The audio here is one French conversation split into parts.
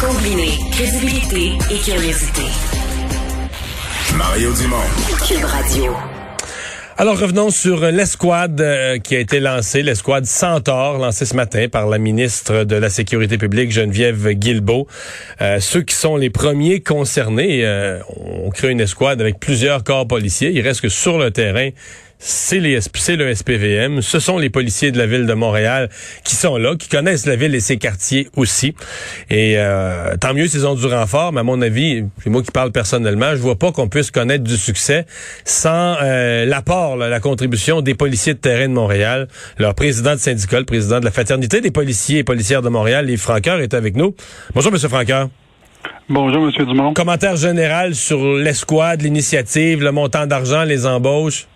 Combiner crédibilité et curiosité. Mario Dumont. Cube Radio. Alors revenons sur l'escouade euh, qui a été lancée, l'escouade Centaure, lancée ce matin par la ministre de la Sécurité publique, Geneviève Guilbeault. Euh, ceux qui sont les premiers concernés, euh, on crée une escouade avec plusieurs corps policiers. Il reste que sur le terrain, c'est les c'est le SPVM, ce sont les policiers de la ville de Montréal qui sont là, qui connaissent la ville et ses quartiers aussi. Et euh, tant mieux s'ils ont du renfort, mais à mon avis, c'est moi qui parle personnellement, je vois pas qu'on puisse connaître du succès sans euh, l'apport, la contribution des policiers de terrain de Montréal. Leur président de syndicat, le président de la fraternité des policiers et policières de Montréal, les Franqueurs, est avec nous. Bonjour, Monsieur Franqueur. Bonjour, Monsieur Dumont. Commentaire général sur l'escouade, l'initiative, le montant d'argent, les embauches.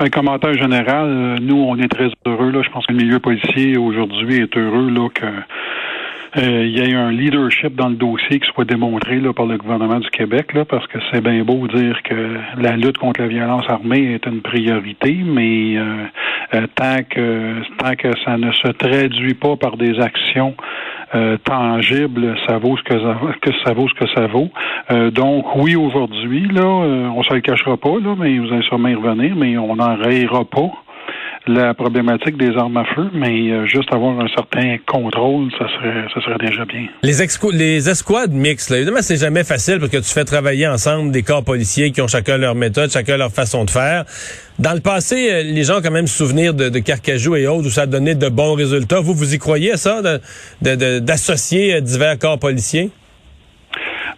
Un commentaire général, euh, nous, on est très heureux. Là. Je pense que le milieu policier aujourd'hui est heureux là, que euh, il y ait un leadership dans le dossier qui soit démontré là, par le gouvernement du Québec, là, parce que c'est bien beau dire que la lutte contre la violence armée est une priorité, mais euh, tant que tant que ça ne se traduit pas par des actions euh, tangible, ça vaut ce que ça, que ça vaut ce que ça vaut. Euh, donc oui, aujourd'hui, là, euh, on se le cachera pas, là, mais vous allez sûrement y revenir, mais on n'en rayera pas la problématique des armes à feu, mais juste avoir un certain contrôle, ça serait, ça serait déjà bien. Les, les escouades mixtes, là, évidemment, c'est jamais facile parce que tu fais travailler ensemble des corps policiers qui ont chacun leur méthode, chacun leur façon de faire. Dans le passé, euh, les gens ont quand même souvenir de, de Carcajou et autres où ça a donné de bons résultats. Vous, vous y croyez ça, d'associer de, divers corps policiers?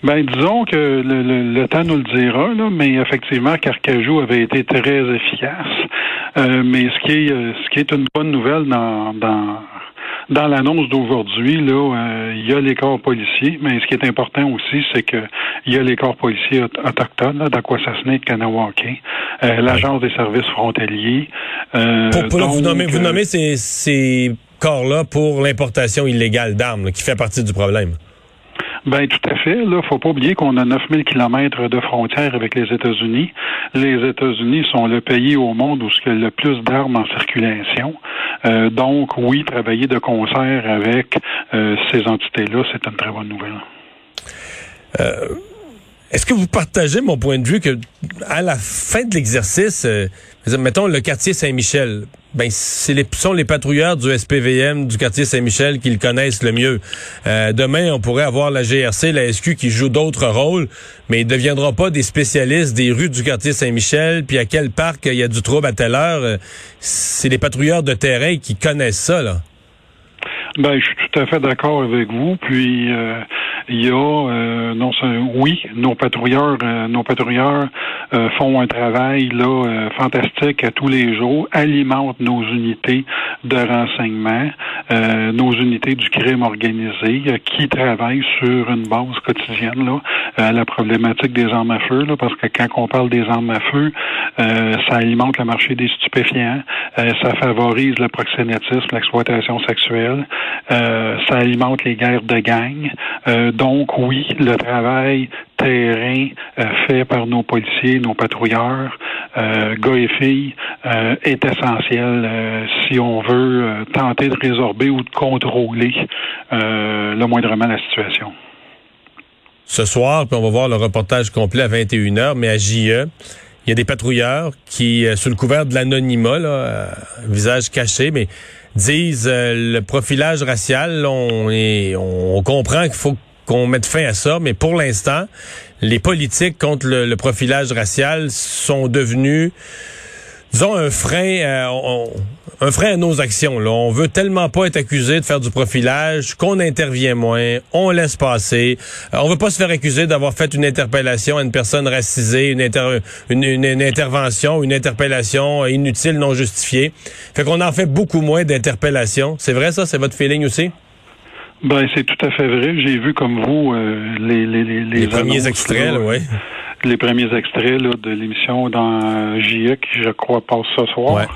Ben, disons que le, le, temps nous le dira, là, mais effectivement, Carcajou avait été très efficace. Euh, mais ce qui est euh, ce qui est une bonne nouvelle dans, dans dans l'annonce d'aujourd'hui, là, euh, il y a les corps policiers, mais ce qui est important aussi, c'est que il y a les corps policiers autochtones, là, d'Aquassassiné de Kanawake, euh, l'Agence des services frontaliers. Euh, pour, vous nommer, vous nommez ces, ces corps-là pour l'importation illégale d'armes, qui fait partie du problème. Ben tout à fait. Là, faut pas oublier qu'on a 9000 kilomètres de frontières avec les États-Unis. Les États-Unis sont le pays au monde où il y a le plus d'armes en circulation. Euh, donc, oui, travailler de concert avec euh, ces entités-là, c'est une très bonne nouvelle. Euh, est-ce que vous partagez mon point de vue que à la fin de l'exercice, mettons le quartier Saint-Michel, ben c'est les sont les patrouilleurs du SPVM du quartier Saint-Michel qui le connaissent le mieux. Euh, demain, on pourrait avoir la GRC, la SQ qui joue d'autres rôles, mais ils ne deviendront pas des spécialistes des rues du quartier Saint-Michel, puis à quel parc il y a du trouble à telle heure. Euh, c'est les patrouilleurs de terrain qui connaissent ça là. Ben, je suis tout à fait d'accord avec vous. Puis euh, il y a euh, non oui, nos patrouilleurs, euh, nos patrouilleurs euh, font un travail là fantastique à tous les jours, alimentent nos unités de renseignement, nos unités du crime organisé, qui travaillent sur une base quotidienne là à la problématique des armes à feu, là, parce que quand on parle des armes à feu, ça alimente le marché des stupéfiants, ça favorise le proxénétisme, l'exploitation sexuelle, ça alimente les guerres de gang. Donc oui, le travail terrain euh, fait par nos policiers, nos patrouilleurs, euh, gars et filles, euh, est essentiel si on veut tenter de résorber ou de contrôler le moindrement la situation. Ce soir, puis on va voir le reportage complet à 21h, mais à JE, il y a des patrouilleurs qui, sous le couvert de l'anonymat, visage caché, mais disent le profilage racial, on, on comprend qu'il faut qu'on mette fin à ça, mais pour l'instant, les politiques contre le, profilage racial sont devenus disons un frein euh, un frein à nos actions là. on veut tellement pas être accusé de faire du profilage qu'on intervient moins on laisse passer. Euh, on veut pas se faire accuser d'avoir fait une interpellation à une personne racisée une, une, intervention une interpellation inutile non justifiée. Fait qu'on en fait beaucoup moins d'interpellations. C'est vrai ça? C'est votre feeling aussi? Ben, c'est tout à fait vrai. J'ai vu comme vous euh, les, les, les, les, premiers extraits, oui. Les premiers extraits là, de l'émission dans JE qui, je crois, passe ce soir.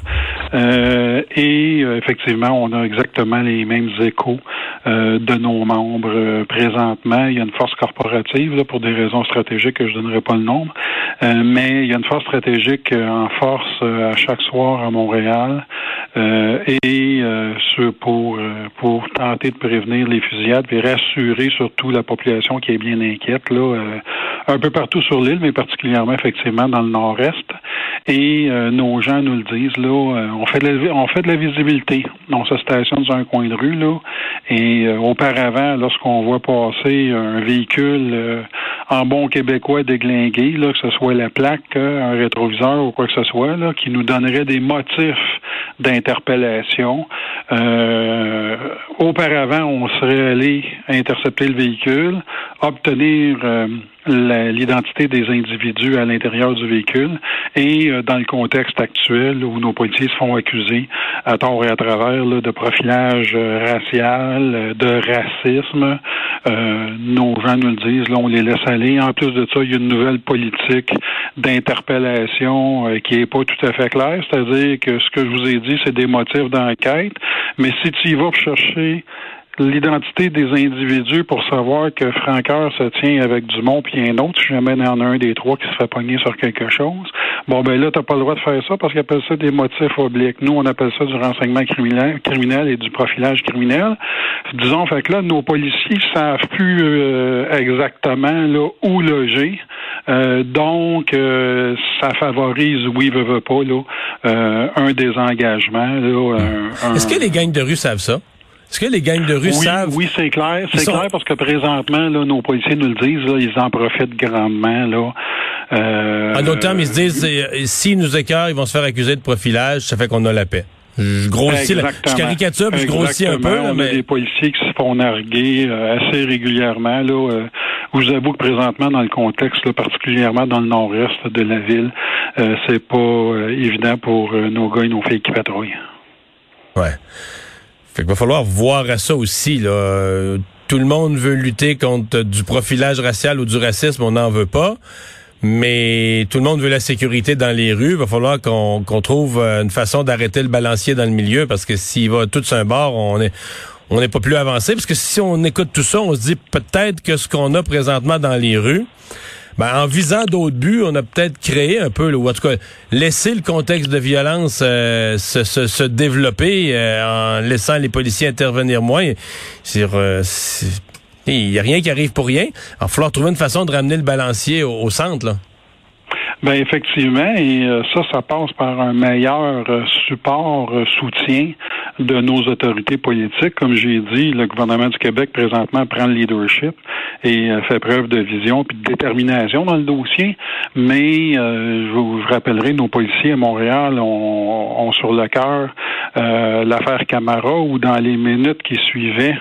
Euh, et euh, effectivement, on a exactement les mêmes échos euh, de nos membres présentement. Il y a une force corporative là, pour des raisons stratégiques que je donnerai pas le nombre, mais il y a une force stratégique en force à chaque soir à Montréal. et pour pour tenter de prévenir les fusillades et rassurer surtout la population qui est bien inquiète là un peu partout sur l'île, mais particulièrement effectivement dans le nord-est. Et euh, nos gens nous le disent, là, euh, on fait de la, on fait de la visibilité. On se stationne dans un coin de rue, là. Euh, auparavant, lorsqu'on voit passer un véhicule en bon québécois déglingué, que ce soit la plaque, un rétroviseur ou quoi que ce soit, qui nous donnerait des motifs d'interpellation. auparavant, on serait allé intercepter le véhicule, obtenir l'identité des individus à l'intérieur du véhicule et euh, dans le contexte actuel où nos policiers se font accuser à tort et à travers de profilage euh, racial, euh, de racisme, nos gens nous le disent, là on les laisse aller. En plus de ça, il y a une nouvelle politique d'interpellation qui est pas tout à fait claire, c'est-à-dire que ce que je vous ai dit, c'est des motifs d'enquête, mais si tu y vas chercher l'identité des individus pour savoir que Franqueur se tient avec Dumont puis un autre, si jamais il y en a un des trois qui se fait pogner sur quelque chose. Bon, ben là, t'as pas le droit de faire ça parce qu'ils appellent ça des motifs obliques. Nous, on appelle ça du renseignement criminel, criminel et du profilage criminel. Disons, fait que là, nos policiers savent plus euh, exactement là où loger. Euh, donc, euh, ça favorise, oui, veut, veut pas, là, un désengagement. Là, Est-ce que les gangs de rue savent ça? Est-ce que les gangs de rue savent? Oui, c'est clair. C'est clair parce que présentement, là, nos policiers nous le disent, là, ils en profitent grandement. Là. Euh, en d'autres termes, ils se disent, euh, s'ils nous écœurent, ils vont se faire accuser de profilage, ça fait qu'on a la paix. Je grossis, je caricature, puis je grossis un peu. on a des policiers qui se font narguer euh, assez régulièrement. Là, euh, je vous avoue que présentement, dans le contexte, là, particulièrement dans le nord-est de la ville, euh, c'est pas évident pour nos gars et nos filles qui patrouillent. Ouais. Fait qu'il va falloir voir à ça aussi. Là. Tout le monde veut lutter contre du profilage racial ou du racisme, on n'en veut pas. Mais tout le monde veut la sécurité dans les rues. Il va falloir qu'on trouve euh, une façon d'arrêter le balancier dans le milieu parce que s'il va tout sur un bord, on on n'est pas plus avancé. Parce que si on écoute tout ça, on se dit peut-être que ce qu'on a présentement dans les rues, ben, en visant d'autres buts, on a peut-être créé un peu, ou en tout cas laissé le contexte de violence euh, se, se, développer euh, en laissant les policiers intervenir moins. Euh, il n'y a rien qui arrive pour rien. Il va falloir trouver une façon de ramener le balancier au, centre. Là. Ben effectivement, et ça, ça passe par un meilleur support, soutien de nos autorités politiques. Comme j'ai dit, le gouvernement du Québec présentement prend le leadership et euh, fait preuve de vision puis de détermination dans le dossier. Mais euh, je vous rappellerai, nos policiers à Montréal ont, sur le cœur euh, l'affaire Camara où dans les minutes qui suivaient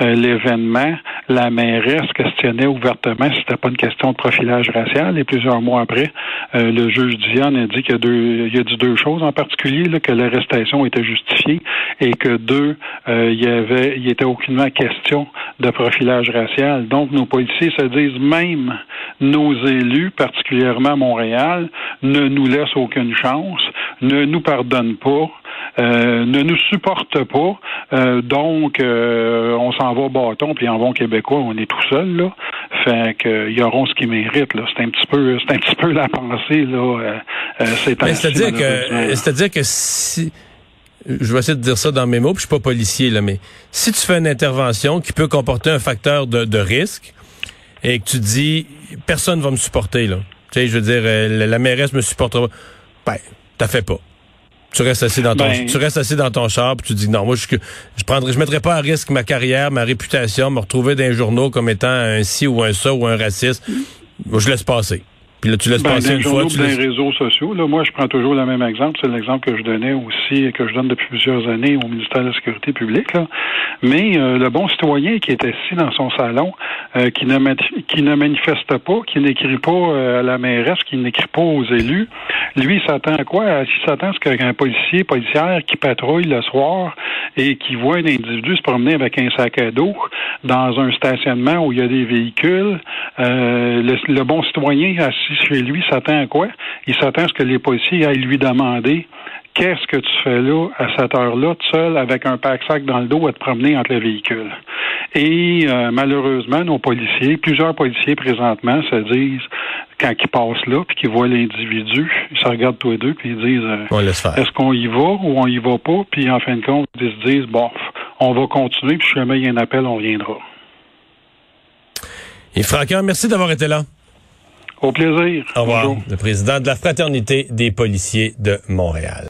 l'événement, la mairesse questionnait ouvertement si c'était pas une question de profilage racial et plusieurs mois après, le juge Dion a dit qu'il y a deux, y a dit deux choses en particulier, là, que l'arrestation était justifiée et que deux, euh, il y avait, il était aucunement question de profilage racial. Donc, nos policiers se disent même nos élus, particulièrement à Montréal, ne nous laissent aucune chance, ne nous pardonnent pas. Euh, ne nous supportent pas. Euh, donc, on s'en va au bâton, puis en bon québécois, on est tout seul, là. Fait qu'ils auront ce qu'ils méritent, là. C'est un petit peu, c'est un petit peu la pensée, là. c'est-à-dire que, c'est-à-dire que si, je vais essayer de dire ça dans mes mots, puis je suis pas policier, là, mais si tu fais une intervention qui peut comporter un facteur de, risque et que tu dis personne va me supporter, là. Tu sais, je veux dire, euh, la, mairesse me supportera pas. Ben, t'as fait pas. Tu restes assis dans ton, ben- tu restes assis dans ton char, puis tu dis non, moi je je prendrai, je mettrai pas à risque ma carrière, ma réputation, me retrouver dans les journaux comme étant un ci ou un ça ou un raciste. je laisse passer. Puis là, tu laisses ben, passer une fois. Tu les réseaux sociaux. Là, moi, je prends toujours le même exemple. C'est l'exemple que je donnais aussi et que je donne depuis plusieurs années au ministère de la Sécurité publique. Là. Mais euh, le bon citoyen qui est assis dans son salon, euh, qui, ne qui ne manifeste pas, qui n'écrit pas euh, à la mairesse, qui n'écrit pas aux élus, lui, il s'attend à quoi? Il s'attend à ce qu'un policier, policière qui patrouille le soir et qui voit un individu se promener avec un sac à dos dans un stationnement où il y a des véhicules, euh, le, le, bon citoyen assis chez lui s'attend à quoi? Il s'attend à ce que les policiers aillent lui demander qu'est-ce que tu fais là à cette heure-là, tout seul avec un pack-sac dans le dos à te promener entre les véhicules. Et euh, malheureusement, nos policiers, plusieurs policiers présentement se disent quand ils passent là, puis qu'ils voient l'individu, ils se regardent tous les deux, puis ils disent euh, est-ce qu'on y va ou on y va pas, puis en fin de compte, ils se disent bon, on va continuer, puis si jamais il y a un appel, on viendra. Et Franquin, merci d'avoir été là. Au plaisir. Au revoir. Le président de la Fraternité des policiers de Montréal.